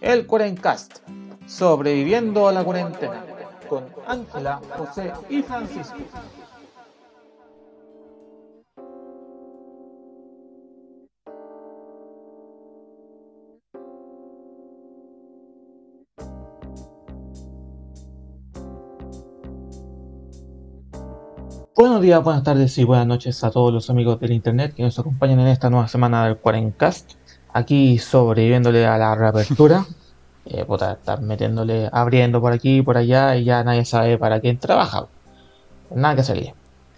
el Cuarencast, sobreviviendo a la cuarentena, con Ángela, José y Francisco. Buenos días, buenas tardes y buenas noches a todos los amigos del internet que nos acompañan en esta nueva semana del Cuarencast. Aquí sobreviviéndole a la reapertura. Eh, puta, estar metiéndole, abriendo por aquí y por allá y ya nadie sabe para quién trabaja. Nada que salir.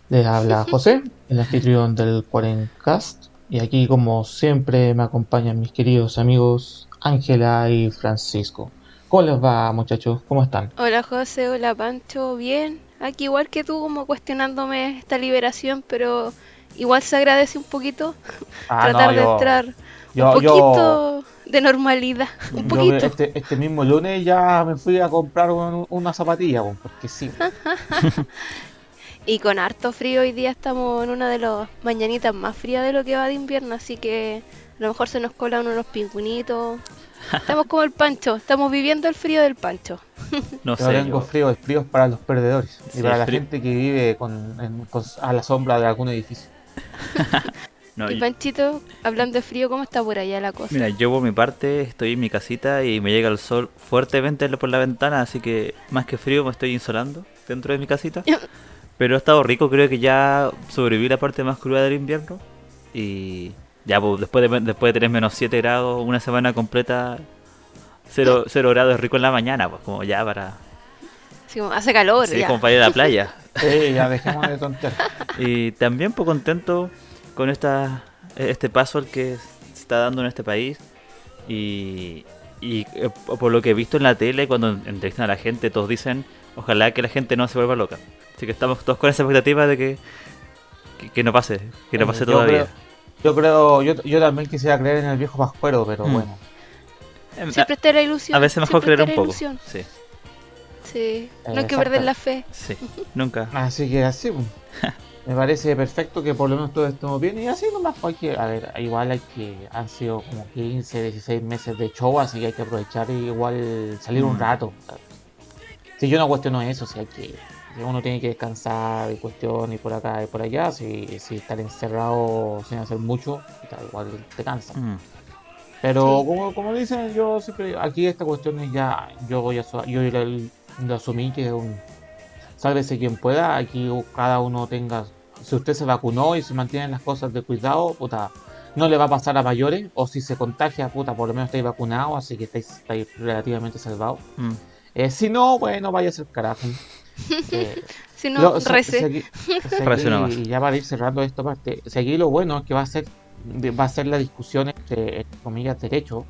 Les habla José, el anfitrión del Cuarencast. Y aquí, como siempre, me acompañan mis queridos amigos Ángela y Francisco. ¿Cómo les va, muchachos? ¿Cómo están? Hola José, hola Pancho, bien. Aquí igual que tú, como cuestionándome esta liberación, pero igual se agradece un poquito Ah, tratar no, de entrar yo- un yo- poquito de normalidad, un Yo poquito. este, este mismo lunes ya me fui a comprar un- una zapatilla, porque sí. Y con harto frío hoy día estamos en una de las mañanitas más frías de lo que va de invierno, así que a lo mejor se nos colan unos pingüinitos. Estamos como el Pancho, estamos viviendo el frío del Pancho. No Yo sé, tengo yo- frío, el frío es para los perdedores y Sí, para la frío. gente que vive con, en- con- a la sombra de algún edificio. no, y Panchito, hablando de frío, ¿cómo está por allá la cosa? mira, yo por mi parte estoy en mi casita y me llega el sol fuertemente por la ventana, así que más que frío me estoy insolando dentro de mi casita. Pero ha estado rico, creo que ya sobreviví la parte más cruda del invierno. Y ya, pues, después de, después de tener menos 7 grados, una semana completa, 0, grados es rico en la mañana, pues como ya para, Así como, hace calor sí, ya. como para ir a la playa. Eh, ya dejemos de tontear. Y también pues contento con esta, este paso al que se está dando en este país. Y, y, eh, por lo que he visto en la tele, cuando entrevistan a la gente, todos dicen, ojalá que la gente no se vuelva loca. Así que estamos todos con esa expectativa de que, que, que no pase, que no Eh, pase yo todavía. creo- Yo creo, yo, yo también quisiera creer en el viejo pascuero, pero Mm. bueno. Em, Siempre está la ilusión. a, veces mejor siempre creer un poco. ilusión. Sí, Sí, no hay que perder la fe. sí, nunca. Así que así. me parece perfecto que por lo menos todos estemos bien y así nomás, pues, hay que, a ver, igual hay que, han sido como 15, 16 meses de show, así que hay que aprovechar y igual salir un Mm. rato. Si yo no cuestiono eso, si hay que, si uno tiene que descansar y cuestión y por acá y por allá, si, si estar encerrado sin hacer mucho, igual te cansa. Mm, Pero Sí. como, como dicen, yo siempre, aquí esta cuestión es ya, yo voy a, su- yo lo, lo asumí que es un, sálvese quien pueda, aquí cada uno tenga, si usted se vacunó y se mantienen las cosas de cuidado, puta, no le va a pasar a mayores, o si se contagia, puta, por lo menos estáis vacunados, así que estáis, estáis relativamente salvados. mm. Eh, si no, bueno, vaya a ser carajo. Eh, Si no, lo- rece. nomás. y ya para ir cerrando esta parte, seguir lo bueno es que va a ser va a ser la discusión entre, entre comillas derecho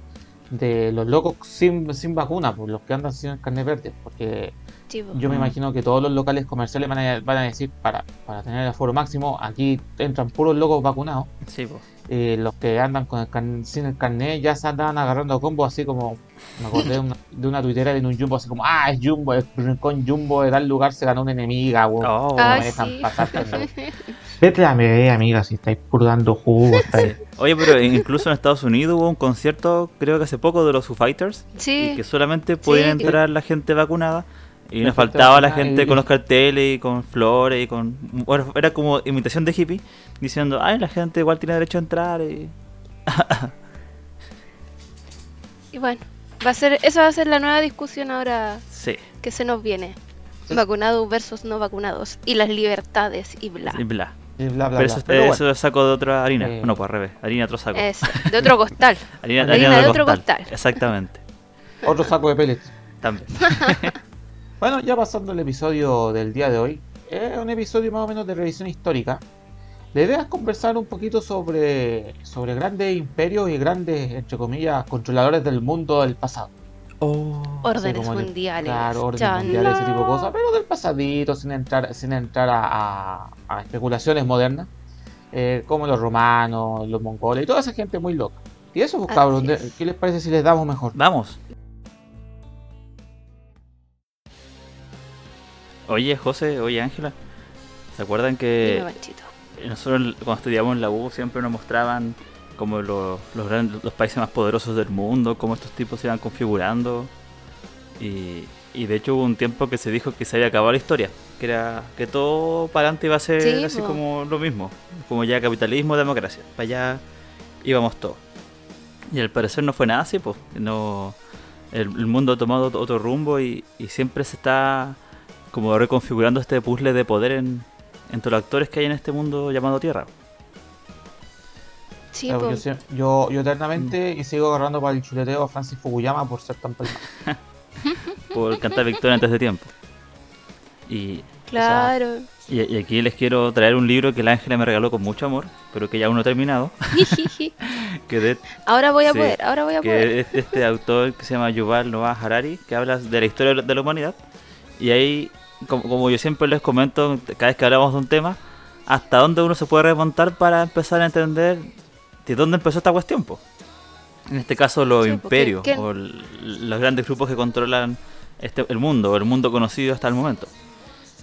de los locos sin, sin vacuna, por los que andan sin carne verde, porque Sí, yo me Mm. imagino que todos los locales comerciales van a, van a decir para, para tener el aforo máximo, aquí entran puros locos vacunados, Sí, eh, los que andan con el carn- sin el carnet ya se andan agarrando combos así como me acordé de una, de una tuitera de un jumbo así como ah es jumbo el rincón jumbo de tal lugar se ganó una enemiga weón. Oh, no Ah, me dejan sí. vete a mi amiga si estáis puro dando jugo estáis- Oye, pero incluso en Estados Unidos hubo un concierto, creo que hace poco, de los Foo Fighters. Sí, y que solamente podían entrar la gente vacunada y nos faltaba la gente con los carteles y con flores y con bueno, era como imitación de hippie diciendo ay la gente igual tiene derecho a entrar y y bueno, va a ser, esa va a ser la nueva discusión ahora sí que se nos viene. Sí. Vacunados versus no vacunados. Y las libertades y bla. y bla y bla, bla, pero eso, Pero eso bueno, lo saco de otra harina Eh. no pues al revés harina de otro saco Eso, de otro costal. harina, harina harina de del otro costal. exactamente otro saco de pellets también bueno ya pasando el episodio del día de hoy es un episodio más o menos de revisión histórica la idea es conversar un poquito sobre, sobre grandes imperios y grandes, entre comillas, controladores del mundo del pasado. oh, Órdenes el- mundiales. Claro, órdenes mundiales, ese tipo de cosas, pero del pasadito, sin entrar, sin entrar a, a- a especulaciones modernas, eh, como los romanos, los mongoles y toda esa gente muy loca. Y eso, pues, Así cabrón, de- es. ¿qué les parece si les damos mejor? vamos oye José oye Ángela ¿se acuerdan que nosotros cuando estudiamos en la U siempre nos mostraban como los, los, grandes, los países más poderosos del mundo, cómo estos tipos se iban configurando. Y, y de hecho hubo un tiempo que se dijo que se había acabado la historia, que era que todo para adelante iba a ser Sí, así como lo mismo, como ya capitalismo, democracia, para allá íbamos todos. Y al parecer no fue nada así, pues, no, el, el mundo ha tomado otro- otro rumbo y, y siempre se está como reconfigurando este puzzle de poder en, entre los actores que hay en este mundo llamado Tierra. Sí, Claro, yo, yo, yo eternamente y sigo agarrando para el chuleteo a Francis Fukuyama por ser tan palmado. por cantar victoria antes de tiempo. Y, claro. y, y aquí les quiero traer un libro que el Ángela me regaló con mucho amor, pero que ya aún no he terminado. que de, ahora voy a Sí, poder, ahora voy a poder. que es este autor que se llama Yuval Noah Harari, que habla de la historia de la humanidad. Y ahí, como, como yo siempre les comento, cada vez que hablamos de un tema, hasta dónde uno se puede remontar para empezar a entender de dónde empezó esta cuestión. po. En este caso, los Sí, imperios, o los grandes grupos que controlan este, el mundo, o el mundo conocido hasta el momento.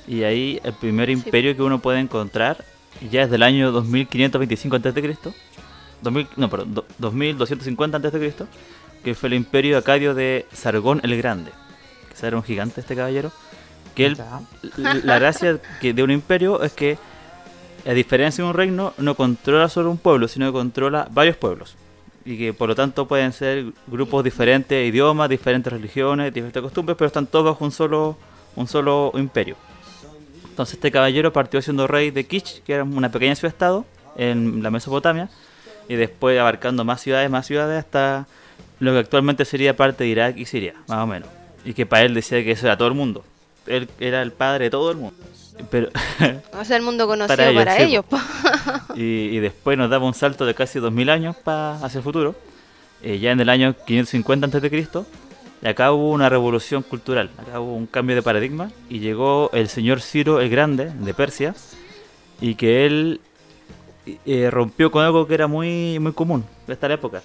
Y ahí el primer imperio que uno puede encontrar ya es del año 2525 a.C. 2000, no, perdón, do- 2250 a.C., que fue el imperio acadio de Sargón el Grande. Que era un gigante este caballero. Que él, la gracia que de un imperio es que, a diferencia de un reino, no controla solo un pueblo, sino que controla varios pueblos. Y que por lo tanto pueden ser grupos diferentes idiomas, diferentes religiones, diferentes costumbres, pero están todos bajo un solo, un solo imperio. Entonces este caballero partió siendo rey de Kish, que era una pequeña ciudad-estado en la Mesopotamia, y después abarcando más ciudades, más ciudades, hasta lo que actualmente sería parte de Irak y Siria, más o menos. Y que para él decía que eso era todo el mundo. Él era el padre de todo el mundo. Pero, O sea, el mundo conocido Para para ellos, y, y después nos daba un salto de casi 2000 años pa- hacia el futuro. Eh, ya en el año 550 a.C. Y acá hubo una revolución cultural, acá hubo un cambio de paradigma y llegó el señor Ciro el Grande de Persia y que él eh, rompió con algo que era muy, muy común de esta época,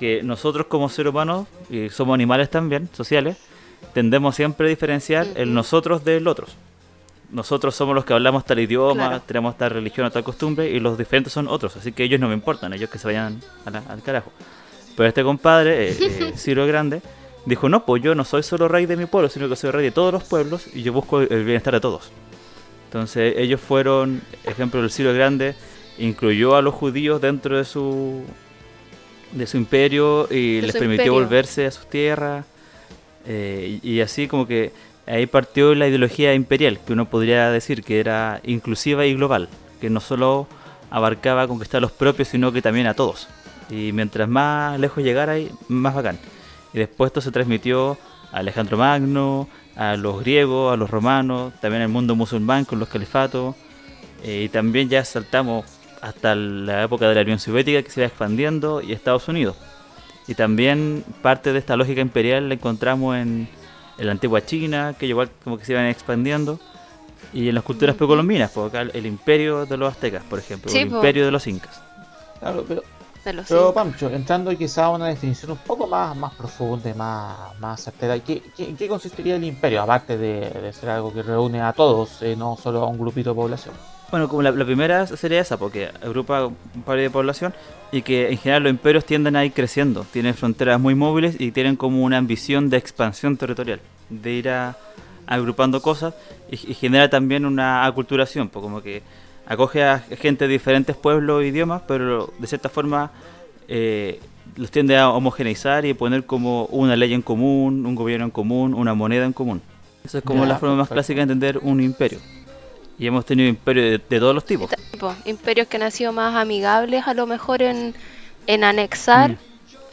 que nosotros como seres humanos, y somos animales también, sociales, tendemos siempre a diferenciar el nosotros del otros. Nosotros somos los que hablamos tal idioma, Claro. tenemos tal religión o tal costumbre y los diferentes son otros, así que ellos no me importan, ellos que se vayan la- al carajo. Pero este compadre, eh, eh, Ciro el Grande, dijo, no, pues yo no soy solo rey de mi pueblo, sino que soy rey de todos los pueblos y yo busco el bienestar de todos. Entonces ellos fueron, ejemplo, el Ciro el Grande incluyó a los judíos dentro de su de su imperio y De les permitió imperio. volverse a sus tierras eh, y, y así como que ahí partió la ideología imperial que uno podría decir que era inclusiva y global que no solo abarcaba conquistar a los propios sino que también a todos. Y mientras más lejos llegara más bacán. Y después esto se transmitió a Alejandro Magno a los griegos a los romanos también al mundo musulmán con los califatos. Eh, y también ya saltamos hasta la época de la Unión Soviética que se va expandiendo y Estados Unidos. Y también parte de esta lógica imperial la encontramos en, en la antigua China, que igual como que se iban expandiendo. Y en las culturas precolombinas, por acá el, imperio de los aztecas, por ejemplo, o Sí, el po. imperio de los incas. Claro, pero, De los pero. Pancho, entrando quizá a una definición un poco más, más profunda y más, más certera, ¿qué, qué, qué consistiría el imperio? Aparte de, de ser algo que reúne a todos, eh, no solo a un grupito de población. Bueno, como la, la primera sería esa, porque agrupa un par de población y que en general los imperios tienden a ir creciendo, tienen fronteras muy móviles y tienen como una ambición de expansión territorial, de ir a, agrupando cosas y, y genera también una aculturación, pues como que acoge a gente de diferentes pueblos e idiomas, pero de cierta forma eh, los tiende a homogeneizar y poner como una ley en común, un gobierno en común, una moneda en común. Esa es como Ya, la forma más clásica de entender un imperio. Y hemos tenido imperios de, de todos los tipos. Tipo, imperios que han sido más amigables a lo mejor en, en anexar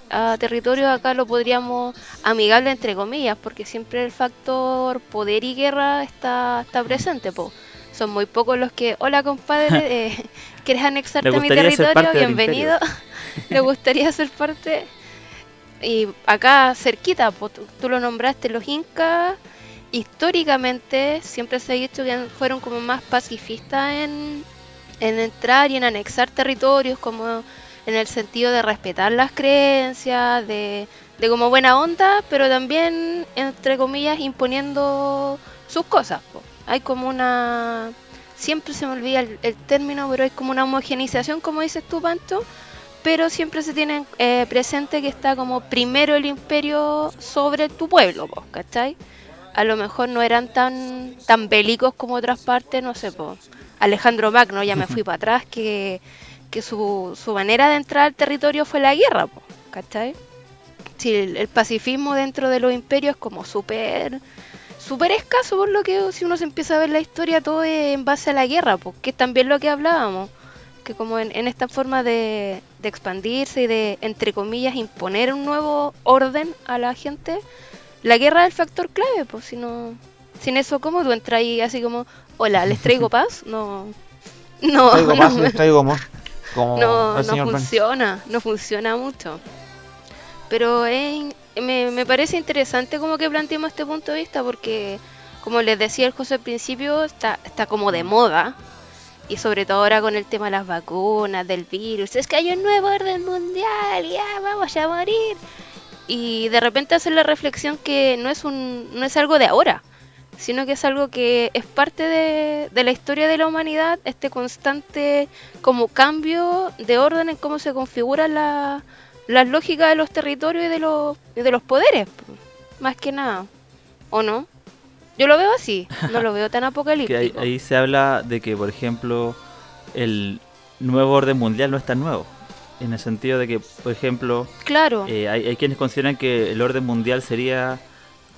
Mm. a territorios acá lo podríamos amigable entre comillas porque siempre el factor poder y guerra está, está presente po. son muy pocos los que hola compadre eh, quieres anexarte a mi territorio bienvenido le gustaría ser parte y acá cerquita po, tú, tú lo nombraste los incas históricamente siempre se ha dicho que fueron como más pacifistas en, en entrar y en anexar territorios, como en el sentido de respetar las creencias, de, como buena onda, pero también, entre comillas, imponiendo sus cosas. Hay como una... Siempre se me olvida el, término, pero hay como una homogenización, como dices tú, Pancho, pero siempre se tiene eh, presente que está como primero el imperio sobre tu pueblo, ¿cachai? A lo mejor no eran tan, tan bélicos como otras partes, no sé, pues. Alejandro Magno, ya me fui para atrás, que, que su, su, manera de entrar al territorio fue la guerra, pues, ¿cachai? Si el, el, pacifismo dentro de los imperios es como súper súper escaso por lo que si uno se empieza a ver la historia todo es en base a la guerra, pues, que es también lo que hablábamos que como en, en esta forma de, de, expandirse y de, entre comillas, imponer un nuevo orden a la gente, la guerra es el factor clave, pues si no, sin eso, ¿cómo tú entras ahí así como, hola, les traigo paz? No, no, traigo paz, no, les traigo amor. Como no, no funciona, no funciona mucho. Pero es, me, me parece interesante como que planteemos este punto de vista porque, como les decía el José al principio, está, está como de moda y sobre todo ahora con el tema de las vacunas, del virus, es que hay un nuevo orden mundial, ya vamos a morir. Y de repente hacer la reflexión que no es un no es algo de ahora, sino que es algo que es parte de, de la historia de la humanidad, este constante como cambio de orden en cómo se configuran la, las lógicas de los territorios y de los, y de los poderes, más que nada, ¿o no? Yo lo veo así, no lo veo tan apocalíptico. ahí, ahí, se habla de que, por ejemplo, el nuevo orden mundial no es tan nuevo. En el sentido de que, por ejemplo, claro. Eh, hay, hay, quienes consideran que el orden mundial sería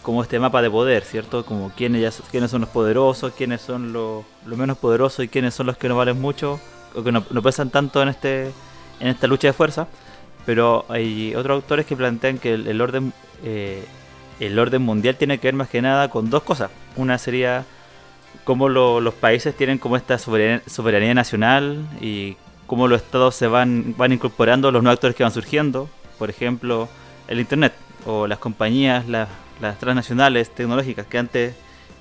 como este mapa de poder, ¿cierto? Como quiénes, ya, quiénes son los poderosos, quiénes son los, los, menos poderosos y quiénes son los que no valen mucho o que no, no pesan tanto en, este, en esta lucha de fuerza. Pero hay otros autores que plantean que el, el orden eh, el orden mundial tiene que ver más que nada con dos cosas. Una sería cómo lo, los países tienen como esta soberanía, soberanía, nacional y cómo los estados se van, van incorporando los nuevos actores que van surgiendo. Por ejemplo, el Internet o las compañías, las, las transnacionales tecnológicas que antes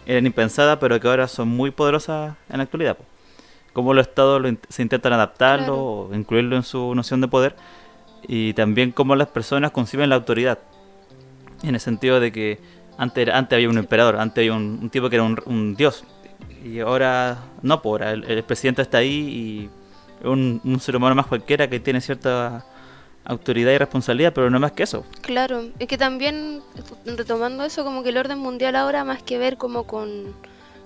eran impensadas pero que ahora son muy poderosas en la actualidad. Cómo los estados lo, se intentan adaptarlo claro. o incluirlo en su noción de poder y también cómo las personas conciben la autoridad en el sentido de que antes, antes había un emperador, antes había un, un tipo que era un, un, dios. Y ahora no, por el, el, presidente está ahí y un, un ser humano más cualquiera que tiene cierta autoridad y responsabilidad, pero no más que eso. Claro, es que también retomando eso, como que el orden mundial ahora más que ver como con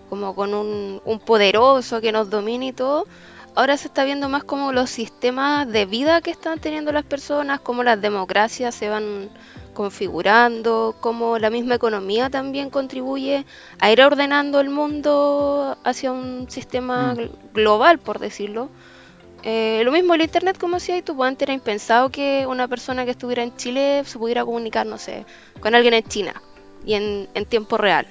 como con un, un poderoso que nos domine y todo, ahora se está viendo más como los sistemas de vida que están teniendo las personas, como las democracias se van configurando, cómo la misma economía también contribuye a ir ordenando el mundo hacia un sistema mm. global, por decirlo. Eh, lo mismo el internet, como decía tú, antes era impensado que una persona que estuviera en Chile se pudiera comunicar, no sé, con alguien en China y en, tiempo real.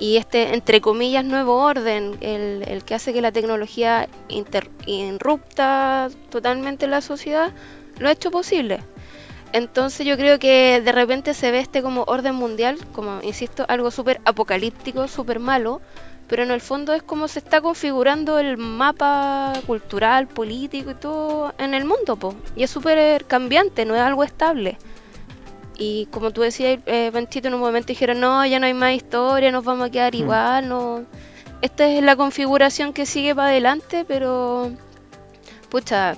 Y este, entre comillas, nuevo orden, el, el que hace que la tecnología inter, interrupta totalmente la sociedad, lo ha hecho posible. Entonces yo creo que de repente se ve este como orden mundial, como insisto, algo súper apocalíptico, súper malo, pero en el fondo es como se está configurando el mapa cultural, político y todo en el mundo, po. y es súper cambiante, no es algo estable. Y como tú decías, eh, Benchito, en un momento dijeron, no, ya no hay más historia, nos vamos a quedar igual, no. Esta es la configuración que sigue para adelante, pero pucha,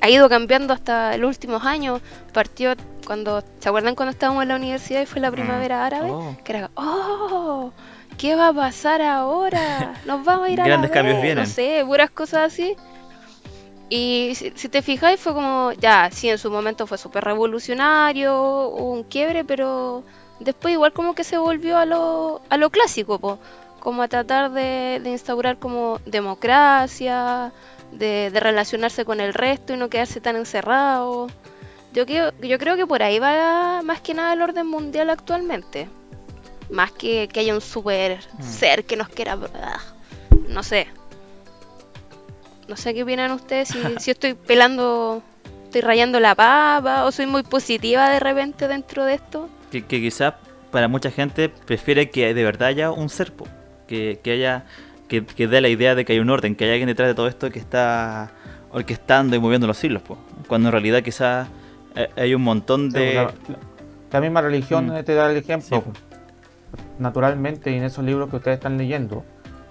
ha ido cambiando hasta los últimos años. Partió cuando, ¿se acuerdan cuando estábamos en la universidad y fue la primavera árabe? Oh. Que era, oh, ¿qué va a pasar ahora? Nos vamos a ir a Grandes la cambios vienen. No sé, puras cosas así. Y si, si te fijáis fue como, ya, sí, en su momento fue súper revolucionario, hubo un quiebre, pero después igual como que se volvió a lo, a lo clásico, po. como a tratar de, de instaurar como democracia, de, de, relacionarse con el resto y no quedarse tan encerrado. Yo, creo, yo creo que por ahí va más que nada el orden mundial actualmente. Más que que haya un super mm. ser que nos quiera... No sé. No sé qué opinan ustedes, si, si estoy pelando, estoy rayando la papa o soy muy positiva de repente dentro de esto. Que, que quizás para mucha gente prefiere que de verdad haya un ser, que, que haya que, que dé la idea de que hay un orden, que hay alguien detrás de todo esto que está orquestando y moviendo los hilos, po. cuando en realidad quizás hay un montón de... La, la, misma religión mm. te da el ejemplo. Sí. Naturalmente, en esos libros que ustedes están leyendo,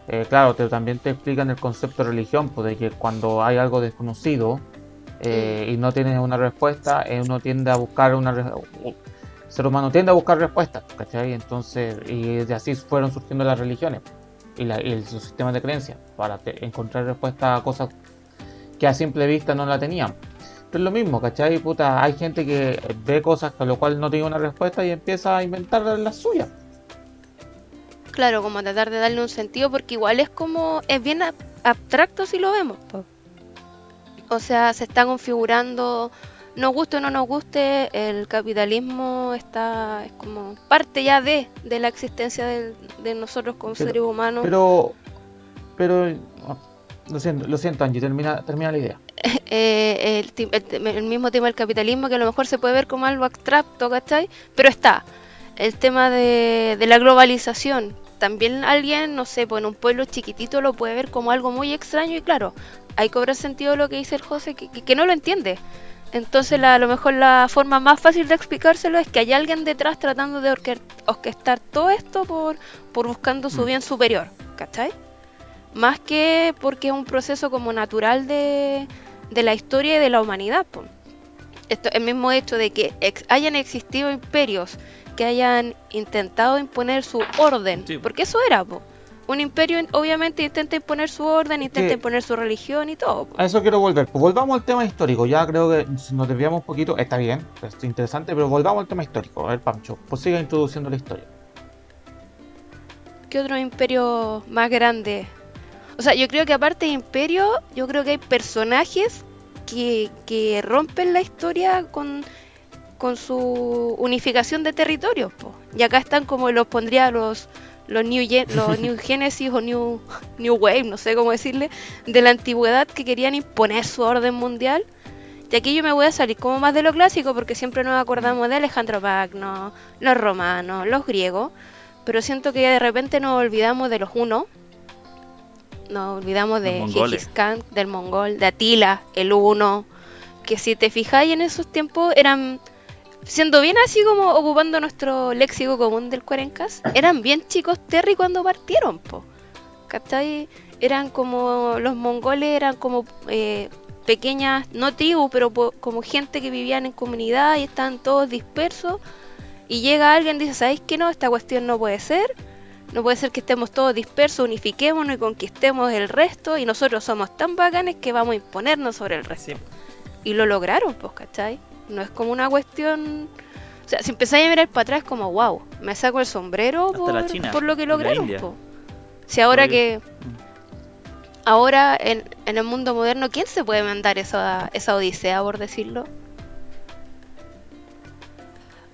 eh, claro, te, también te explican el concepto de religión, pues, de que cuando hay algo desconocido, eh, y no tiene una respuesta, eh, uno tiende a buscar una el ser humano tiende a buscar respuestas, ¿cachai? Entonces, y de así fueron surgiendo las religiones y, la, y sus sistemas de creencias para encontrar respuesta a cosas que a simple vista no la tenían. Pero es lo mismo, ¿cachai? Puta, hay gente que ve cosas a lo cual no tiene una respuesta y empieza a inventar las suyas. Claro, como tratar de darle un sentido, porque igual es como, es bien abstracto si lo vemos. O sea, se está configurando, nos guste o no nos guste, el capitalismo está, es como parte ya de, de la existencia de, nosotros como seres humanos. Pero, pero, lo siento, lo siento Angie, termina, termina la idea. Eh, el, mismo tema del capitalismo que a lo mejor se puede ver como algo abstracto, ¿cachai? Pero está. El tema de, de la globalización, también alguien, no sé, pues en un pueblo chiquitito lo puede ver como algo muy extraño y claro, hay que cobrar sentido lo que dice el José, que, no lo entiende. Entonces a lo mejor la forma más fácil de explicárselo es que hay alguien detrás tratando de orquestar todo esto por, por buscando su mm. bien superior, ¿cachai? Más que porque es un proceso como natural de, de la historia y de la humanidad. Pues. Esto, el mismo hecho de que hayan existido imperios que hayan intentado imponer su orden, porque eso era, un imperio obviamente intenta imponer su orden, intenta imponer su religión y todo. A eso quiero volver. Pues volvamos al tema histórico. Ya creo que nos desviamos un poquito, está bien, es interesante, pero volvamos al tema histórico. A ver, Pancho, pues siga introduciendo la historia. ¿Qué otro imperio más grande? O sea, yo creo que aparte de imperio, yo creo que hay personajes que, que rompen la historia con con su unificación de territorios. Y acá están como los pondría los, los New, los New Genesis o New, New Wave, no sé cómo decirle, de la antigüedad que querían imponer su orden mundial. Y aquí yo me voy a salir como más de lo clásico porque siempre nos acordamos de Alejandro Magno, los romanos, los griegos, pero siento que de repente nos olvidamos de los unos, nos olvidamos de Gengis Khan, del mongol, de Atila, el uno, que si te fijáis en esos tiempos eran siendo bien así como ocupando nuestro léxico común del Cuarencas, eran bien chicos Terry cuando partieron, po. ¿Cachai? Eran como, los mongoles eran como eh, pequeñas, no tribus, pero como gente que vivían en comunidad y estaban todos dispersos. Y llega alguien y dice, ¿sabéis que no? Esta cuestión no puede ser. No puede ser que estemos todos dispersos, unifiquémonos y conquistemos el resto. Y nosotros somos tan bacanes que vamos a imponernos sobre el resto. Y lo lograron, pues, ¿cachai? No es como una cuestión. O sea, si empezáis a mirar para atrás, como wow, me saco el sombrero por, lo que lograron. Si ahora que. Ahora en, en, el mundo moderno, ¿quién se puede mandar esa, esa odisea, por decirlo?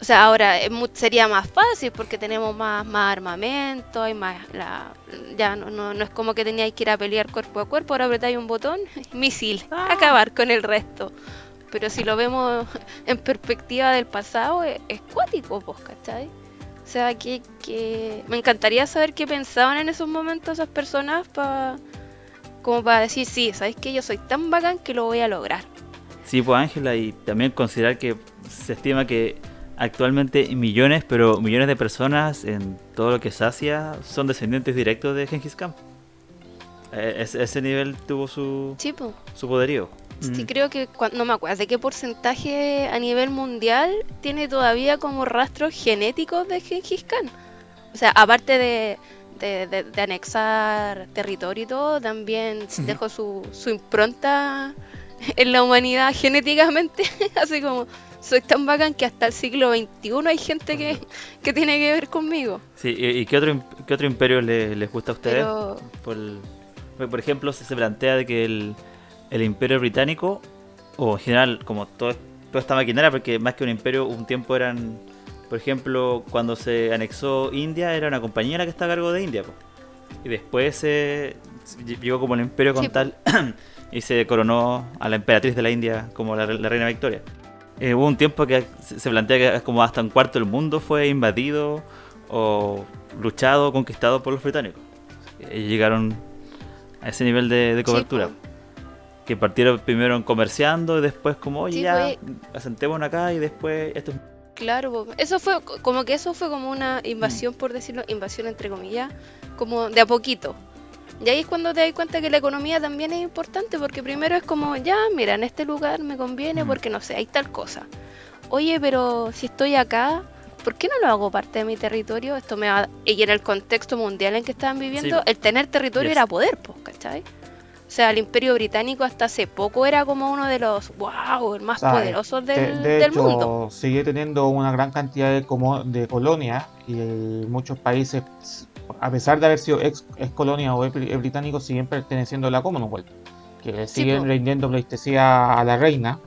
O sea, ahora sería más fácil porque tenemos más, más armamento, hay más la, ya no, no, no, es como que teníais que ir a pelear cuerpo a cuerpo, ahora apretáis un botón, misil, ah. acabar con el resto. Pero si lo vemos en perspectiva del pasado, es, cuático, pues, ¿cachai? O sea, que, que, me encantaría saber qué pensaban en esos momentos esas personas para como para decir, sí, ¿sabes que Yo soy tan bacán que lo voy a lograr. Sí, pues Ángela, y también considerar que se estima que actualmente millones, pero millones de personas en todo lo que es Asia son descendientes directos de Genghis Khan. E, ese nivel tuvo su, su poderío. Sí, mm. creo que no me acuerdo de qué porcentaje a nivel mundial tiene todavía como rastros genéticos de Genghis Khan. O sea, aparte de, de, anexar territorio y todo, también dejó su, su impronta en la humanidad genéticamente. Así como, soy tan bacán que hasta el siglo XXI hay gente que, que tiene que ver conmigo. Sí, ¿y, qué, otro, qué otro imperio les gusta a ustedes? Por, por ejemplo, se plantea de que el el imperio británico, o en general, como todo, toda esta maquinaria, porque más que un imperio, un tiempo eran, por ejemplo, cuando se anexó India, era una compañía la que estaba a cargo de India. Y después se llegó como el imperio con tal y se coronó a la emperatriz de la India como la, reina Victoria. Eh, hubo un tiempo que se plantea que como hasta un cuarto del mundo fue invadido o luchado, conquistado por los británicos. Y llegaron a ese nivel de, cobertura que partieron primero comerciando y después como, oye, ya, asentémonos acá y después esto Claro, eso fue como que eso fue como una invasión, mm. por decirlo, invasión entre comillas, como de a poquito. Y ahí es cuando te das cuenta que la economía también es importante, porque primero es como, ya, mira, en este lugar me conviene Mm. porque no sé, hay tal cosa. Oye, pero si estoy acá, ¿por qué no lo hago parte de mi territorio? Esto me va... Y en el contexto mundial en que estaban viviendo, Sí. el tener territorio Yes. era poder, pues, ¿cachai? O sea, el imperio británico hasta hace poco era como uno de los, wow, el más poderosos De, del, de del hecho, mundo. sigue teniendo una gran cantidad de, como, de colonias y muchos países, a pesar de haber sido ex, ex colonia o ex británicos, siguen perteneciendo a la Commonwealth, que le Sí, siguen rindiendo pleitesía a la reina,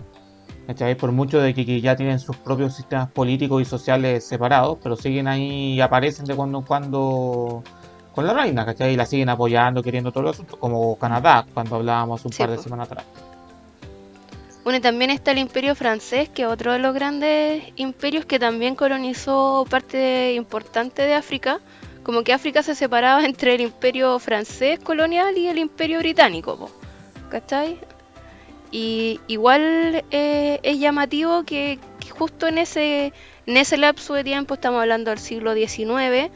¿cachai? por mucho de que, que ya tienen sus propios sistemas políticos y sociales separados, pero siguen ahí y aparecen de cuando en cuando con la reina, ¿cachai? Y la siguen apoyando, queriendo todo eso, como Canadá, cuando hablábamos un Sí, par de semanas atrás. Bueno, y también está el imperio francés, que es otro de los grandes imperios que también colonizó parte importante de África. Como que África se separaba entre el imperio francés colonial y el imperio británico, po, ¿cachai? Y igual eh, es llamativo que, justo en ese, en ese lapso de tiempo, estamos hablando del siglo XIX,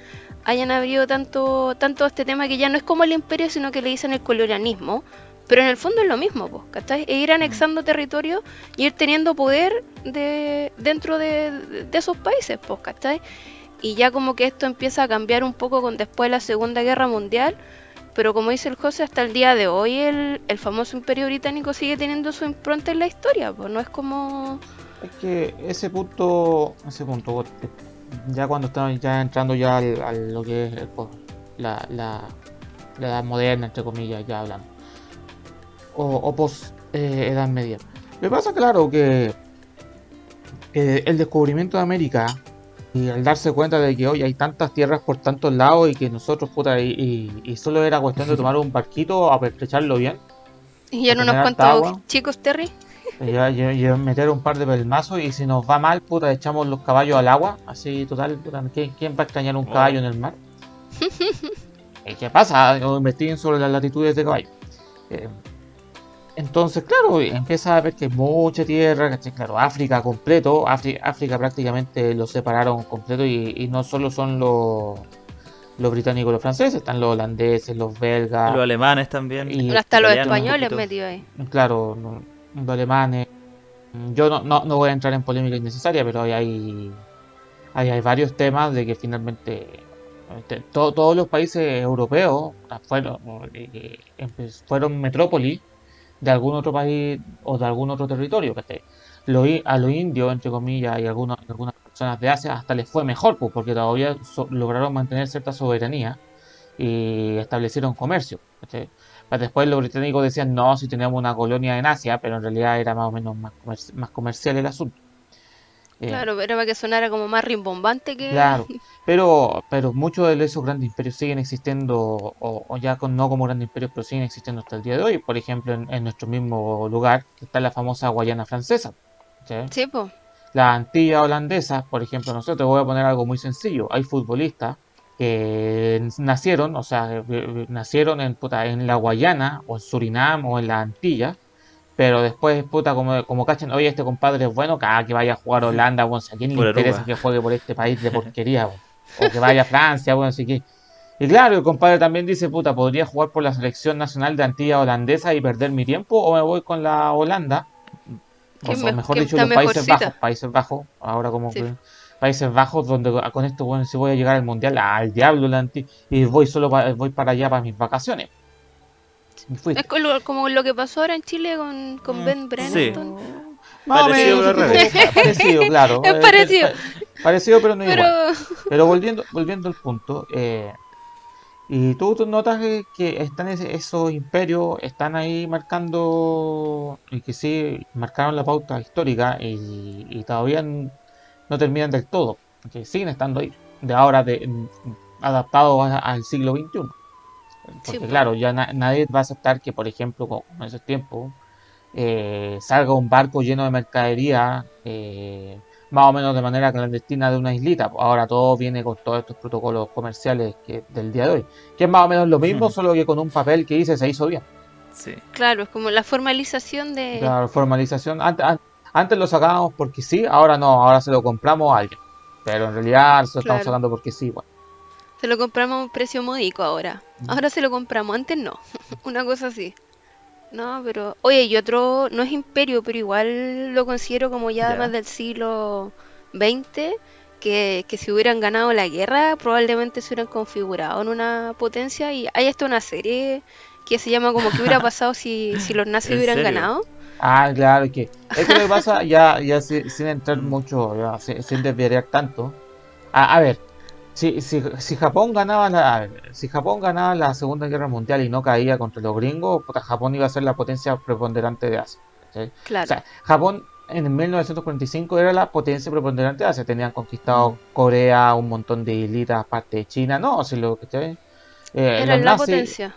hayan habido tanto, tanto este tema que ya no es como el imperio, sino que le dicen el colonialismo. Pero en el fondo es lo mismo, pues, ¿cachai? E ir anexando territorio y ir teniendo poder de, dentro de, esos países, pues, ¿cachai? Y ya como que esto empieza a cambiar un poco con después de la Segunda Guerra Mundial, pero como dice el José, hasta el día de hoy el, el famoso imperio británico sigue teniendo su impronta en la historia, pues no es como... Es que ese punto, ese punto, ya cuando estamos ya entrando ya al, a lo que es el la, la, la edad moderna, entre comillas, ya hablando, o, o post eh, edad media. Que pasa, claro, que el descubrimiento de América y al darse cuenta de que hoy hay tantas tierras por tantos lados y que nosotros, puta, y, y- y solo era cuestión de tomar un barquito, aprovecharlo bien, Y ya en A unos cuantos chicos, Terry. y, y- y meter un par de pelmazos y si nos va mal, puta, echamos los caballos al agua. Así, total, puta, ¿quién, quién va a extrañar un Oh. caballo en el mar? ¿Y ¿Qué pasa? Investiguen sobre las latitudes de caballo. Eh, entonces, claro, empieza a ver que hay mucha tierra, ¿cachai? Claro, África completo, Afri- África prácticamente lo separaron completo y, y no solo son los, los británicos y los franceses, están los holandeses, los belgas, Los alemanes también. Y- hasta los españoles metidos ahí. Claro, los alemanes. Yo no, no, no voy a entrar en polémica innecesaria, pero hay, hay, hay, hay varios temas de que finalmente este, to- todos los países europeos fueron, eh, empe- fueron metrópolis de algún otro país o de algún otro territorio. ¿cachai? Los i- a los indios, entre comillas, y algunos, algunas personas de Asia hasta les fue mejor, pues, porque todavía so- lograron mantener cierta soberanía y establecieron comercio. Pero después los británicos decían, no, si teníamos una colonia en Asia, pero en realidad era más o menos más, comer- más comercial el asunto. Eh, Claro, pero para que sonara como más rimbombante que... Claro, pero, pero muchos de esos grandes imperios siguen existiendo, o, o ya con, no como grandes imperios, pero siguen existiendo hasta el día de hoy. Por ejemplo, en, en nuestro mismo lugar, que está la famosa Guayana francesa. ¿sí? Sí, pues. La Antilla holandesa, por ejemplo, nosotros voy a poner algo muy sencillo. Hay futbolistas que nacieron, o sea, eh, eh, nacieron en, puta, en la Guayana, o en Surinam, o en la Antilla, pero después, puta, como, como cachan, oye, este compadre es bueno, cada que vaya a jugar a Holanda, bueno, a quién le Por interesa Aruba. que juegue por este país de porquería, bueno? O que vaya a Francia, bueno, así que. Y claro, el compadre también dice, puta, podría jugar por la selección nacional de Antilla holandesa y perder mi tiempo, o me voy con la Holanda, o ¿Quién sea, me- mejor dicho, los Países mejorcita? Bajos, Países Bajos, ahora como Sí. que Países Bajos, donde con esto, bueno, si voy a llegar al Mundial, al diablo, la anti- y voy solo pa- voy para allá para mis vacaciones. Es como lo, como lo que pasó ahora en Chile con, con Mm, Ben sí. Más o Parecido, parecido, claro. Es Eh, parecido. Parecido, pero no Pero igual. Pero volviendo, volviendo al punto, eh, y tú, tú notas que, están esos imperios, están ahí marcando, y que sí, marcaron la pauta histórica y, y todavía no terminan del todo, que siguen estando ahí, de ahora de, adaptados al siglo XXI. Porque claro, ya na- nadie va a aceptar que, por ejemplo, como en esos tiempos, eh, salga un barco lleno de mercadería, eh, más o menos de manera clandestina de una islita. Ahora todo viene con todos estos protocolos comerciales que, del día de hoy, que es más o menos lo mismo, Ujú. solo que con un papel que dice se hizo bien. Sí. claro, es como la formalización de... La formalización, antes, an- antes lo sacábamos porque sí, ahora no, ahora se lo compramos a alguien. Pero en realidad se lo estamos Claro. sacando porque sí, bueno. Se lo compramos a un precio módico ahora. Mm. Ahora se lo compramos, antes no. Una cosa así. No, pero. Oye, y otro. No es imperio, pero igual lo considero como ya, Ya. más del siglo XX. Que, que si hubieran ganado la guerra, probablemente se hubieran configurado en una potencia. Y hay hasta una serie que se llama como que hubiera pasado si, si los nazis ¿En hubieran serio? ganado. Ah, claro, es que es que lo que pasa, ya, ya si- sin entrar mucho, ya, sin, sin desviar tanto. A, a ver, si, si, si Japón ganaba la, si Japón ganaba la Segunda Guerra Mundial y no caía contra los gringos, puta, Japón iba a ser la potencia preponderante de Asia. Claro. O sea, Japón en 1945 era la potencia preponderante de Asia. Tenían conquistado Corea, un montón de islitas, parte de China. No, si lo ¿cachai? Eh, Era nazis- potencia.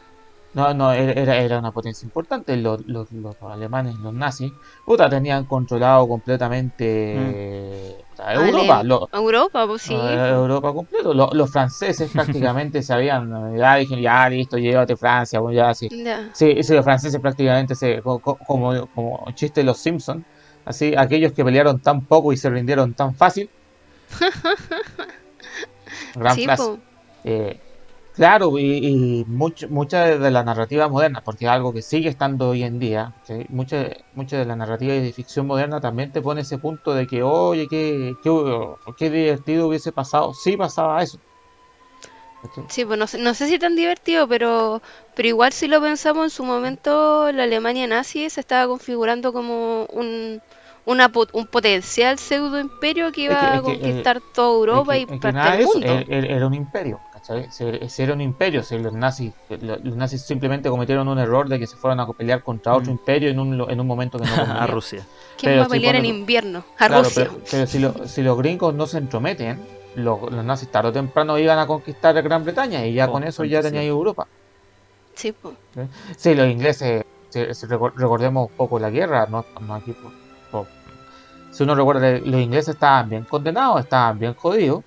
no, no, era, era- una potencia importante. Los, los- los alemanes, los nazis, puta, tenían controlado completamente Europa. Lo- Europa, pues sí. eh, Europa completo. Lo- los franceses prácticamente sabían, ya dijeron, ya listo, llévate Francia, bueno, ya sí. Ya. Sí, sí, los franceses prácticamente se, co- co- como, como chiste de los Simpsons, así, aquellos que pelearon tan poco y se rindieron tan fácil. Gran Sí, frase. Eh, claro, y, y much- mucha de la narrativa moderna, porque es algo que sigue estando hoy en día, ¿sí? mucha, mucha de la narrativa de ficción moderna también te pone ese punto de que, oye, qué, qué, qué divertido hubiese pasado, sí pasaba eso. Sí, pues no sé, no sé si tan divertido, pero, pero igual si lo pensamos en su momento, la Alemania nazi se estaba configurando como un, una, un potencial pseudo imperio que iba que- a que, eh, conquistar toda Europa Es que- y que parte del mundo. er- er- era un imperio, ¿cachai? Si, si era un imperio, los nazis, lo- los nazis simplemente cometieron un error de que se fueron a pelear contra otro Mm. imperio en un, lo- en un momento que no a. Rusia. ¿Quién pero va a sí pelear en invierno? A Claro, Rusia. pero, pero si, lo- si los gringos no se entrometen, lo- los nazis tarde o temprano iban a conquistar Gran Bretaña y ya Oh, con eso ya fantasía. tenía Europa. Sí, pues. Sí, los ingleses, si, si recor- recordemos un poco la guerra, no, no aquí, por- si uno recuerda, los ingleses estaban bien condenados, estaban bien jodidos,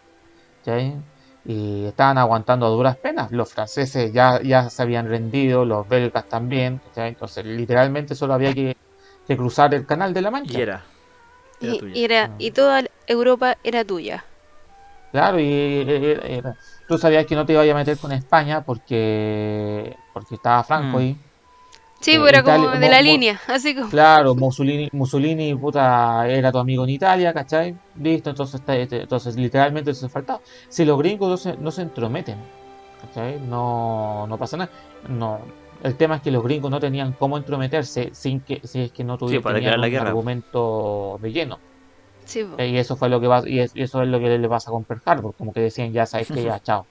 ¿cachai? Y estaban aguantando a duras penas. Los franceses ya, ya se habían rendido, los belgas también, entonces literalmente solo había que, que cruzar el canal de la Mancha. Y era. Era Y, tuya. y era, y toda Europa era tuya. Claro, y era- era- tú sabías que no te ibas a meter con España porque porque estaba Franco Mm. ahí. Sí, Eh, era Italia- como de la mo- línea, así como... Claro, Mussolini, Mussolini, puta, era tu amigo en Italia, ¿cachai? Listo, entonces, está- este- entonces literalmente eso faltaba. Si los gringos no se, no se entrometen, ¿cachai? No, no pasa nada. No, el tema es que los gringos no tenían cómo entrometerse sin que, si es que no tuvieran para tenían crear la un guerra. argumento de lleno. Sí, pues. Y eso fue lo que va, y, es- y eso es lo que le pasa con Pearl Harbor, como que decían, ya sabes que ya, chao.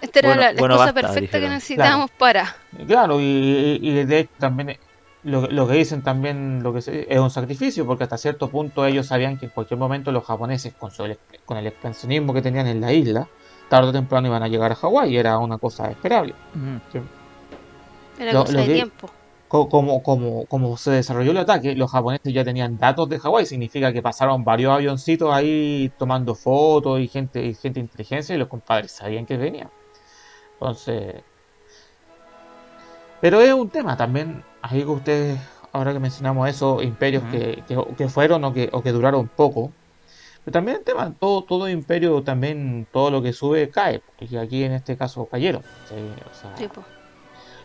Esta era Bueno, la, la bueno, cosa basta, perfecta que necesitábamos para... Claro, y, de hecho también lo, lo que dicen también lo que se- es un sacrificio, porque hasta cierto punto ellos sabían que en cualquier momento los japoneses, con, su, con el expansionismo que tenían en la isla, tarde o temprano iban a llegar a Hawái, era una cosa esperable. Era Lo- cosa lo de que- tiempo. Co- Como, como, como se desarrolló el ataque, los japoneses ya tenían datos de Hawái, significa que pasaron varios avioncitos ahí tomando fotos y gente, y gente de inteligencia y los compadres sabían que venían. Entonces, pero es un tema también, ahí que ustedes, ahora que mencionamos eso, imperios que, que, que fueron o que, o que duraron poco, pero también el tema, todo, todo imperio también, todo lo que sube cae, porque aquí en este caso cayeron. ¿sí? O sea, Sí, pues.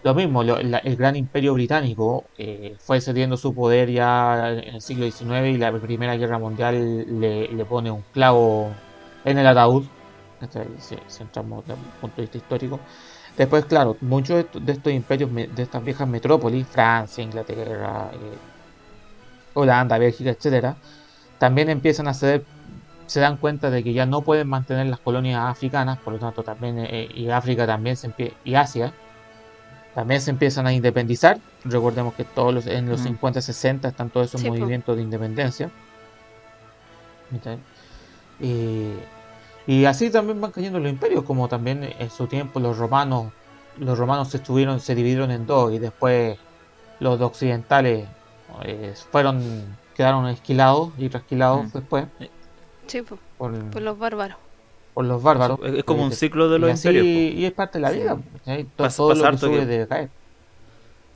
lo mismo, lo- la- el gran imperio británico eh, fue cediendo su poder ya en el siglo XIX y la Primera Guerra Mundial le, le pone un clavo en el ataúd. Si, si entramos desde un punto de vista histórico. Después, claro, muchos de estos, de estos imperios, de estas viejas metrópolis, Francia, Inglaterra, eh, Holanda, Bélgica, etcétera, también empiezan a ceder, se dan cuenta de que ya no pueden mantener las colonias africanas, por lo tanto también eh, y África también se y Asia también se empiezan a independizar. Recordemos que todos los, en los Mm. 50 60 están todos esos Sí, movimientos de independencia. ¿Cachai? Y, y así también van cayendo los imperios, como también en su tiempo los romanos, los romanos se estuvieron, se dividieron en dos y después los de occidentales eh, fueron, quedaron esquilados y trasquilados Mm. después Sí, por, Por los bárbaros. por los bárbaros. Es como un Eh, ciclo de y los así- imperios. y es parte de la Sí. vida. Todo, Pas- todo lo que sube debe caer.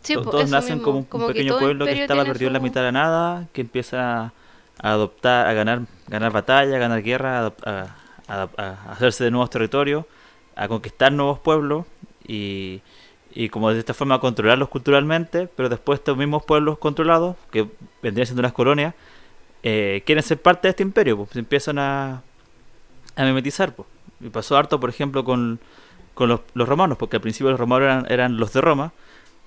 Sí, To- pues, Todos nacen mismo. como un, Como pequeño pueblo que estaba perdido en la mitad de la nada, que empieza a adoptar, a ganar, ganar batalla, a ganar guerra, a- a- a hacerse de nuevos territorios, a conquistar nuevos pueblos y, y como de esta forma controlarlos culturalmente, pero después estos mismos pueblos controlados, que vendrían siendo las colonias, eh, quieren ser parte de este imperio, pues empiezan a, a mimetizar. Pues. Y pasó harto, por ejemplo, con, con los, romanos, porque al principio los romanos eran, eran, los de Roma,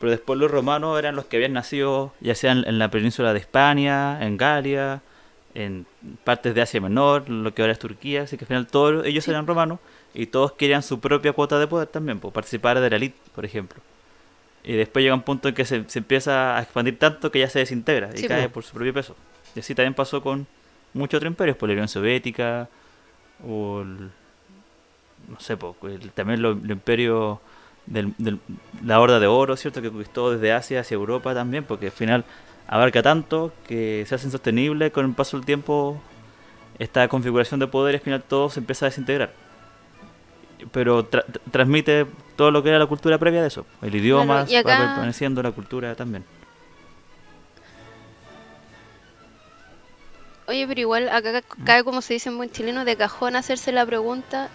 pero después los romanos eran los que habían nacido ya sea en la península de España, en Galia, en partes de Asia Menor, lo que ahora es Turquía, así que al final todos ellos eran romanos y todos querían su propia cuota de poder también, pues, participar de la elite, por ejemplo. Y después llega un punto en que se, se empieza a expandir tanto que ya se desintegra y Sí, cae pues. por su propio peso. Y así también pasó con muchos otros imperios, por la Unión Soviética, o el- no sé, el- también lo- el imperio del, del- la Horda de Oro, ¿cierto? Que conquistó desde Asia hacia Europa también, porque al final abarca tanto que se hace insostenible con el paso del tiempo esta configuración de poder y al final todo se empieza a desintegrar. Pero tra- tra- transmite todo lo que era la cultura previa de eso. El idioma acá- va permaneciendo, la cultura también. Oye, pero igual acá ca- cae, como se dice en buen chileno, de cajón hacerse la pregunta,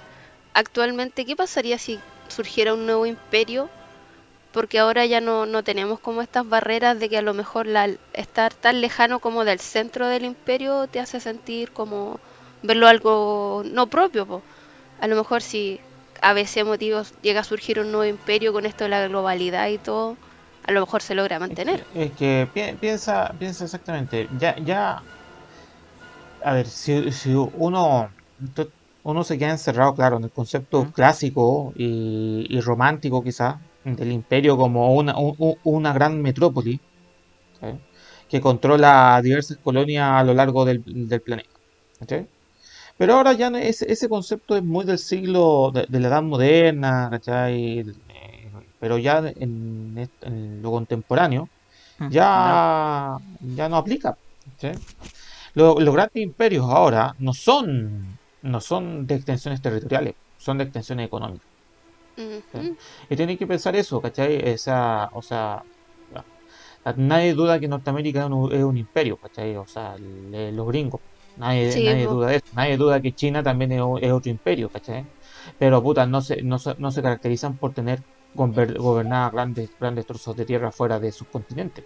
actualmente, ¿qué pasaría si surgiera un nuevo imperio? Porque ahora ya no, no tenemos como estas barreras de que a lo mejor la, estar tan lejano como del centro del imperio te hace sentir como verlo algo no propio. po. A lo mejor si a veces motivos llega a surgir un nuevo imperio con esto de la globalidad y todo, a lo mejor se logra mantener. Es que pi- piensa, piensa exactamente. Ya, ya. A ver, si, si uno, uno se queda encerrado, claro, en el concepto clásico y, y romántico, quizás, del imperio como una, un- un- una gran metrópoli ¿sí? que controla diversas colonias a lo largo del, del planeta. ¿sí? Pero ahora ya no- ese, ese concepto es muy del siglo, de, de la edad moderna, Pero ya en, lo contemporáneo ya, ya no aplica. ¿sí? Lo- los grandes imperios ahora no son, no son de extensiones territoriales, son de extensiones económicas. Y tienen que pensar eso, ¿cachai? Esa, o sea, nadie duda que Norteamérica es un, es un imperio, ¿cachai? O sea, le- los gringos. Nadie, Sí, nadie duda de eso. Nadie duda que China también es, otro imperio, ¿cachai? Pero puta, no se, no se, no se caracterizan por tener gober- gobernadas grandes, grandes trozos de tierra fuera de sus continentes.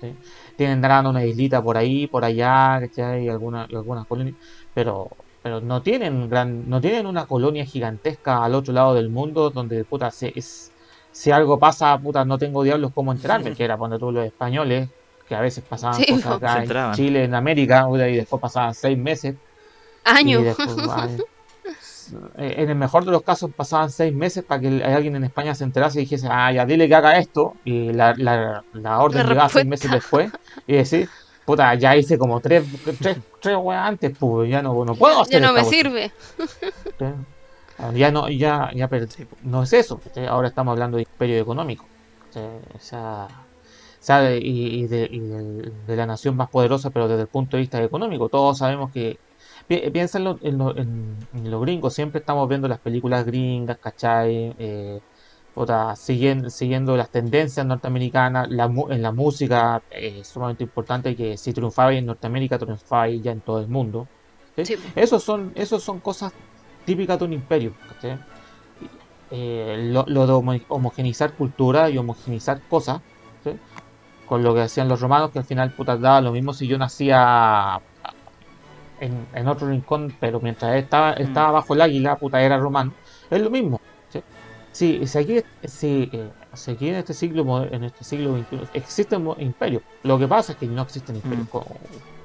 ¿sí? Tienen darán una islita por ahí, por allá, ¿cachai? Y alguna, algunas colonias, pero, pero no tienen gran, no tienen una colonia gigantesca al otro lado del mundo donde puta se, es, si algo pasa, puta, no tengo diablos cómo enterarme, que era cuando tú los españoles, que a veces pasaban Sí, cosas acá en. Chile, en América, y después pasaban seis meses. Y Años. eh, en el mejor de los casos pasaban seis meses para que el- alguien en España se enterase y dijese, ah, ya dile que haga esto, y la, la, la orden La llegaba seis meses después, y decir, puta, ya hice como tres, tres, tres weas antes, pues ya no, no puedo Ya hacer no esta me cuestión". sirve. Ya no, ya, ya per- Sí, po. no es eso, ahora estamos hablando de imperio económico, o sea, de- y, y de, y de la nación más poderosa, pero desde el punto de vista económico, todos sabemos que, pi- piensa en lo, en lo- en- en lo gringo, siempre estamos viendo las películas gringas, ¿cachai? Eh, siguiendo, siguiendo las tendencias norteamericanas, la, en la música eh, es sumamente importante que si triunfaba en Norteamérica, triunfaba ya en todo el mundo. ¿sí? Sí. Esos son, esos son cosas típicas de un imperio. Eh, lo, lo de homo- homogenizar cultura y homogenizar cosas, con lo que hacían los romanos, que al final puta, daba lo mismo si yo nacía en, en otro rincón, pero mientras estaba, estaba bajo el águila, puta, era romano, es lo mismo. ¿Sí? Si aquí, si, eh, si aquí en este siglo en este siglo XXI existen imperios, lo que pasa es que no existen imperios Mm. co-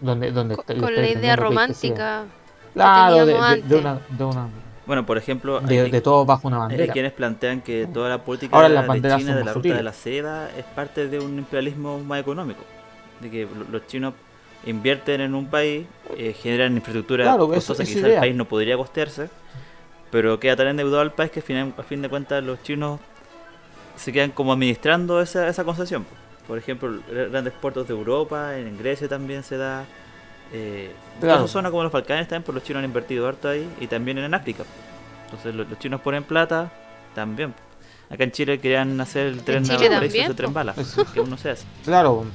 donde, donde Con, con la idea que- romántica. Claro, de, una, de una Bueno, por ejemplo, de, hay, de todo bajo una hay bandera. quienes plantean que toda la política Ahora las de China de la ruta de la seda es parte de un imperialismo más económico. De que lo- los chinos invierten en un país, eh, generan infraestructura Claro, costosa que esa quizás el idea. país no podría costearse, pero queda tan endeudado el país que al final- a fin de cuentas los chinos se quedan como administrando esa, esa concesión. Por ejemplo, grandes puertos de Europa, en Grecia también se da. Eh, en Claro. otras zonas como los Balcanes también, pues los chinos han invertido harto ahí y también en África. Entonces los, los chinos ponen plata también. Acá en Chile querían hacer el tren también, ese tren bala, que aún no se hace. Claro,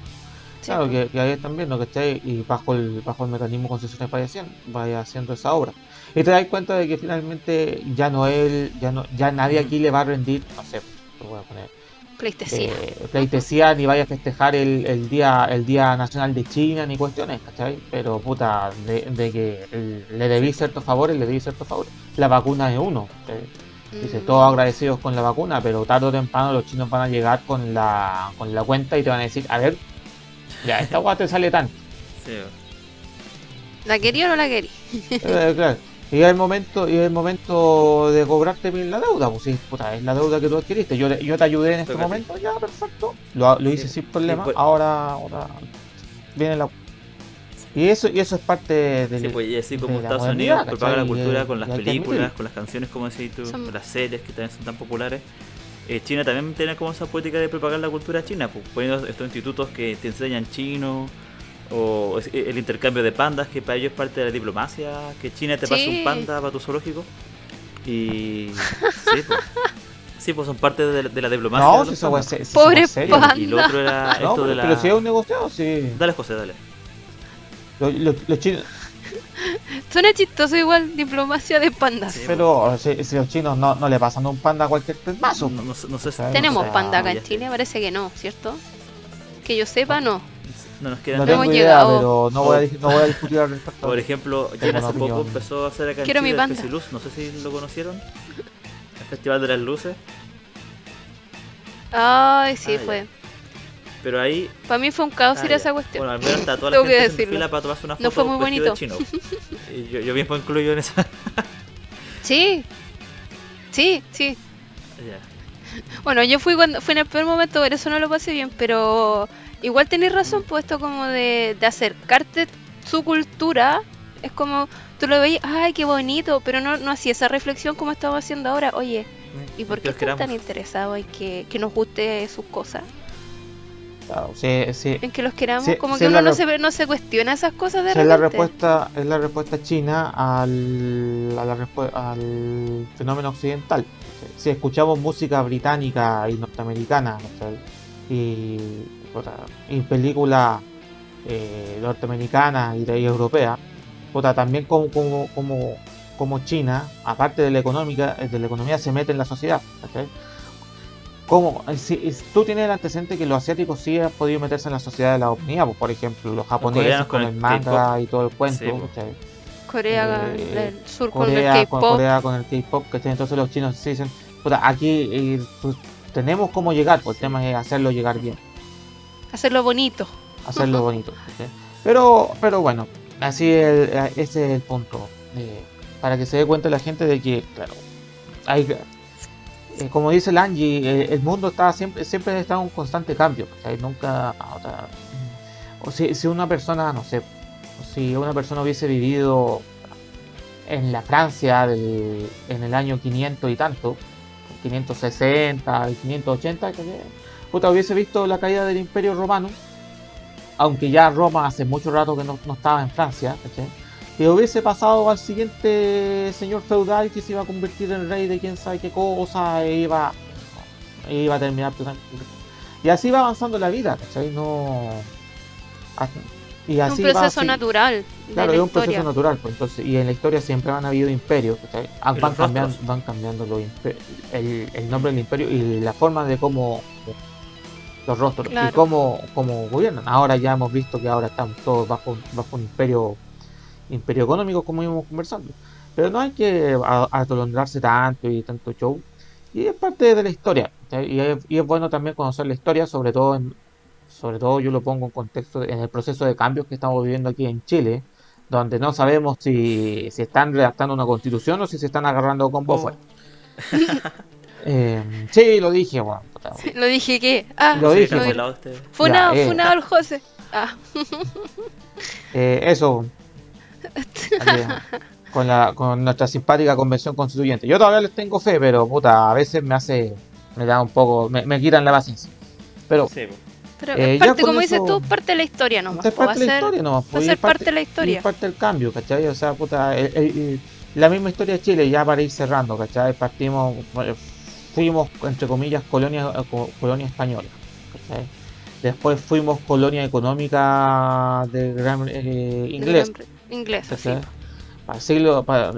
Claro, que, que ahí están viendo, ¿cachai? Y bajo el, bajo el mecanismo de concesiones vaya haciendo, vaya haciendo esa obra. Y te das cuenta de que finalmente ya no él, ya no, ya nadie aquí le va a rendir, no sé, te voy a poner Pleitesía. eh, pleitesía ni vaya a festejar el, el día el día nacional de China ni cuestiones, ¿cachai? Pero puta, de, de que el- le debí ciertos favores, le debí ciertos favores. La vacuna es uno. Dice, Mm. todos agradecidos con la vacuna, pero tarde o temprano los chinos van a llegar con la, con la cuenta y te van a decir, a ver, ya, esta guay te sale tanto. Sí. ¿La querí o no la querí? Eh, claro. Y es el momento, y es el momento de cobrarte bien la deuda, pues sí, puta, es la deuda que tú adquiriste. Yo, yo te ayudé en este momento, ya perfecto. Lo, lo hice Sí, sin problema. sí, pues. ahora, ahora viene la y eso, y eso es parte del Sí, pues, y así como Estados Unidos propaga la cultura Y- con las películas, con las canciones, como decís tú, Son- con las series que también son tan populares. eh, China también tiene como esa política de propagar la cultura china, pues, poniendo estos institutos que te enseñan chino, o es- el intercambio de pandas, que para ellos es parte de la diplomacia, que China te pase Sí. un panda para tu zoológico. Y. sí, pues. Sí, pues son parte de, la- de la diplomacia. No, de si eso si Pobre. Y lo otro era No, esto pero, de la. pero si es un negociado, sí. Dale, José, dale. Los, los- los chinos, Suena chistoso igual, diplomacia de pandas. Sí. pero si, si los chinos no, no le pasan un panda a cualquier mazo. No, no sé- no sé si- Tenemos panda acá en sé. Chile, parece que no, ¿cierto? Que yo sepa, no. No nos quedan No No tengo hemos idea, llegado. pero no voy, a, no voy a discutir al respecto. Por ejemplo, Jen hace poco empezó a hacer acá en Quiero mi Chile el banda. Festiluz, no sé si lo conocieron. El Festival de las Luces. Ay, sí, Ah, ya. fue. Pero ahí. Para mí fue un caos ah, ir a esa cuestión. Bueno, al menos está toda la Tengo que gente decirlo. fila para tomarse una foto No fue muy vestido de bonito. chino. Y yo, yo mismo incluyo en esa. Sí. Sí, sí. Ya. Bueno, yo fui cuando fui en el peor momento, por eso no lo pasé bien, pero igual tenéis razón, pues esto como de, de acercarte su cultura, es como tú lo veis, ay, qué bonito, pero no, no hacía esa reflexión como estamos haciendo ahora, oye, ¿y por Que qué están tan interesados en que, que nos guste sus cosas? Claro, sí, sí. En que los queramos, Sí, como sí, que es uno la no se, no se cuestiona esas cosas de Sí, es la repente. respuesta es la respuesta china al, a la respu- al fenómeno occidental si escuchamos música británica y norteamericana ¿cachai? y, puta, y películas eh, norteamericanas y, de- y europeas puta, también como, como, como, como China aparte de la económica eh, de la economía se mete en la sociedad ¿cachai? como si, si tú tienes el antecedente que los asiáticos sí han podido meterse en la sociedad de la oportunidad, pues, por ejemplo, los japoneses coreanos con con el el manga y todo el cuento, Sí, pues. ¿cachai? Corea Eh, del Sur Corea, con el K-pop. Corea con el K-pop, ¿cachai? Entonces los chinos dicen, puta, aquí eh, pues, tenemos cómo llegar, pues el tema es hacerlo llegar bien, Hacerlo bonito. hacerlo bonito. Pero, pero bueno, así el- eh, ese es el punto, eh, para que se dé cuenta la gente de que, claro, hay, eh, como dice el Angie, el mundo está siempre, siempre está en un constante cambio. Nunca, o, sea, o si, si una persona, no sé, si una persona hubiese vivido en la Francia en el año 500 y tanto, 560 y 580, ¿cachai? Puta, hubiese visto la caída del Imperio Romano, aunque ya Roma hace mucho rato que no, no estaba en Francia, ¿cachai? que hubiese pasado al siguiente señor feudal que se iba a convertir en rey de quién sabe qué cosa e iba, e iba a terminar totalmente. Y así va avanzando la vida, ¿cachai? No. hasta- Y Es así un va proceso así- natural Claro, la es un historia. proceso natural, pues entonces, y en la historia siempre han habido imperios. Ah, van, cambiando, van cambiando los impe- el, el nombre del imperio y la forma de cómo los rostros y Claro. cómo, cómo gobiernan. Ahora ya hemos visto que ahora estamos todos bajo, bajo un imperio imperio económico como íbamos conversando. Pero no hay que atolondrarse tanto y tanto show. Y es parte de la historia. ¿cachai? Y es, y es bueno también conocer la historia, sobre todo en, sobre todo yo lo pongo en contexto en el proceso de cambios que estamos viviendo aquí en Chile, donde no sabemos si, si están redactando una constitución o si se están agarrando con Oh. fuera. Eh, sí, lo dije, bueno, Lo dije que. Ah, Lo Sí, dije, pues. funado, Ya, eh. funado el José. Ah, eh, eso. Con, la, con nuestra simpática convención constituyente. Yo todavía les tengo fe, pero puta, a veces me hace, me da un poco, me, me quitan la paciencia. Pero Sí, pues. pero Eh, parte, como dices tú, parte de la historia nomás. Es a parte de la historia nomás, va a pues, ser es parte de la historia. es parte del cambio, ¿cachai? O sea, puta, el- el- el- la misma historia de Chile, ya para ir cerrando, ¿cachai? Partimos, fuimos, entre comillas, colonia, eh, co- colonia española. Después fuimos colonia económica de gran eh, inglés. Inglés, sí. Para siglo, para,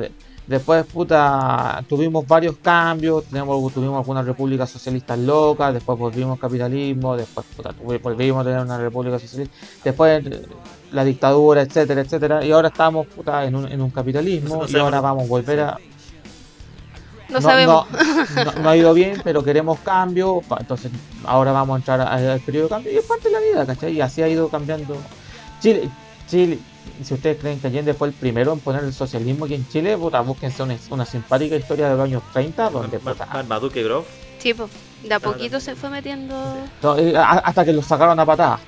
después, puta, tuvimos varios cambios. Tenemos, tuvimos algunas repúblicas socialistas locas. Después volvimos capitalismo. Después, puta, volvimos a tener una república socialista. Después, la dictadura, etcétera, etcétera. Y ahora estamos, puta, en un, en un capitalismo. y ahora vamos a volver a no, sabemos. No, ha ido bien, pero queremos cambio. Entonces, ahora vamos a entrar al periodo de cambio. Y es parte de la vida, ¿cachai? Y así ha ido cambiando. Chile, Chile, si ustedes creen que Allende fue el primero en poner el socialismo aquí en Chile, puta, búsquense una, simpática historia de los años 30, donde. Maduque Grove. Sí, pues, de a poquito se fue metiendo. Eh, hasta que lo sacaron a patadas.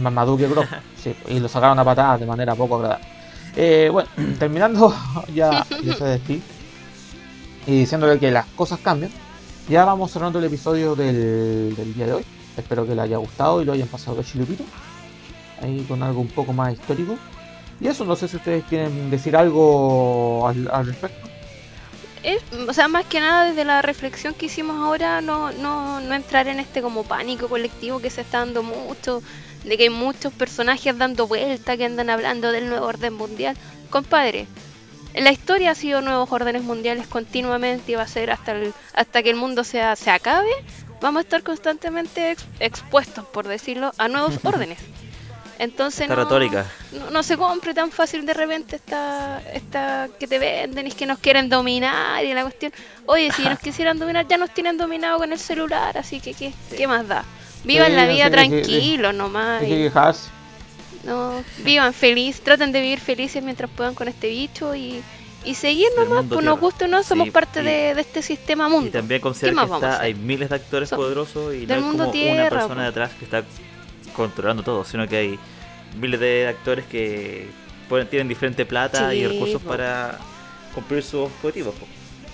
Maduque Grove, sí, y lo sacaron a patadas de manera poco agradable. Eh, bueno, terminando ya, ya se despide y diciéndole que las cosas cambian. Ya vamos cerrando el episodio del, día de hoy. Espero que les haya gustado y lo hayan pasado de chilupito. Ahí con algo un poco más histórico. Y eso, no sé si ustedes quieren decir algo al, respecto. o sea, más que nada desde la reflexión que hicimos ahora, no, no, no entrar en este como pánico colectivo que se está dando mucho, de que hay muchos personajes dando vuelta que andan hablando del nuevo orden mundial. Compadre, la historia ha sido nuevos órdenes mundiales continuamente y va a ser hasta, hasta que el mundo sea, se acabe. Vamos a estar constantemente expuestos, por decirlo, a nuevos órdenes. Entonces no, no, se compre tan fácil de repente esta, esta que te venden y que nos quieren dominar y la cuestión. Oye, si nos quisieran dominar ya nos tienen dominado con el celular, así que ¿qué, ¿qué más da? Vivan la vida tranquilo nomás. No, vivan feliz, traten de vivir felices mientras puedan con este bicho y, y seguir nomás, pues nos gusta o no, somos parte de, este sistema mundo. Y también considera que hay miles de actores poderosos y no es como una persona pues. detrás que está controlando todo, sino que hay miles de actores que tienen diferente plata y recursos para cumplir sus objetivos.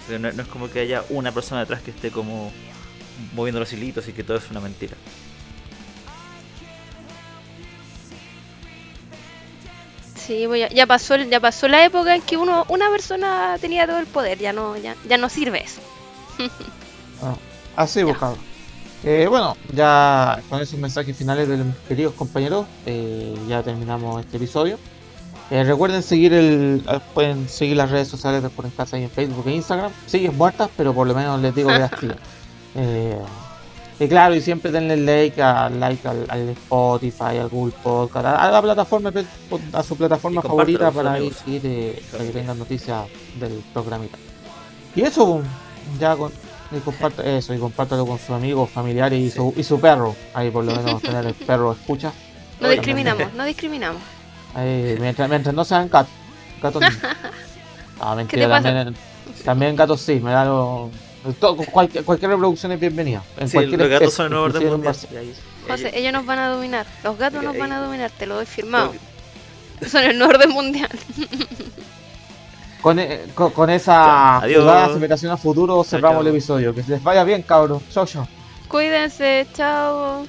Pues. no, es como que haya una persona detrás que esté como moviendo los hilitos y que todo es una mentira. Sí, pues ya, pasó ya pasó la época en que uno una persona tenía todo el poder, ya no ya, ya no sirve eso. Ah, así buscado. Eh, bueno, ya con esos mensajes finales de los queridos compañeros, eh, ya terminamos este episodio. Eh, recuerden seguir el, pueden seguir las redes sociales de Por en Casa y en Facebook e Instagram. Siguen muertas, pero por lo menos les digo que las eh, y claro, y siempre denle like, a, like al, Spotify, al Google Podcast, a, la plataforma, a su plataforma favorita para ir, eh, para que tengan noticias del programita. Y eso, ya con, y comparto, eso, y compártalo con sus amigos, familiares y su, y su perro. Ahí por lo menos tener el perro escucha. No discriminamos, no discriminamos. Ahí, mientras, mientras no sean gatos. Gatos. no, mentira, también, también gatos sí, me da lo cualquier, cualquier, reproducción es bienvenida. En sí, los gatos son el nuevo orden mundial. José, ellos nos van a dominar. Los gatos nos van a dominar, te lo doy firmado. Son el nuevo orden mundial. Con, e, con, esa jugada a futuro cerramos el episodio. Que les vaya bien, cabros. Chau, chau. Cuídense, chao.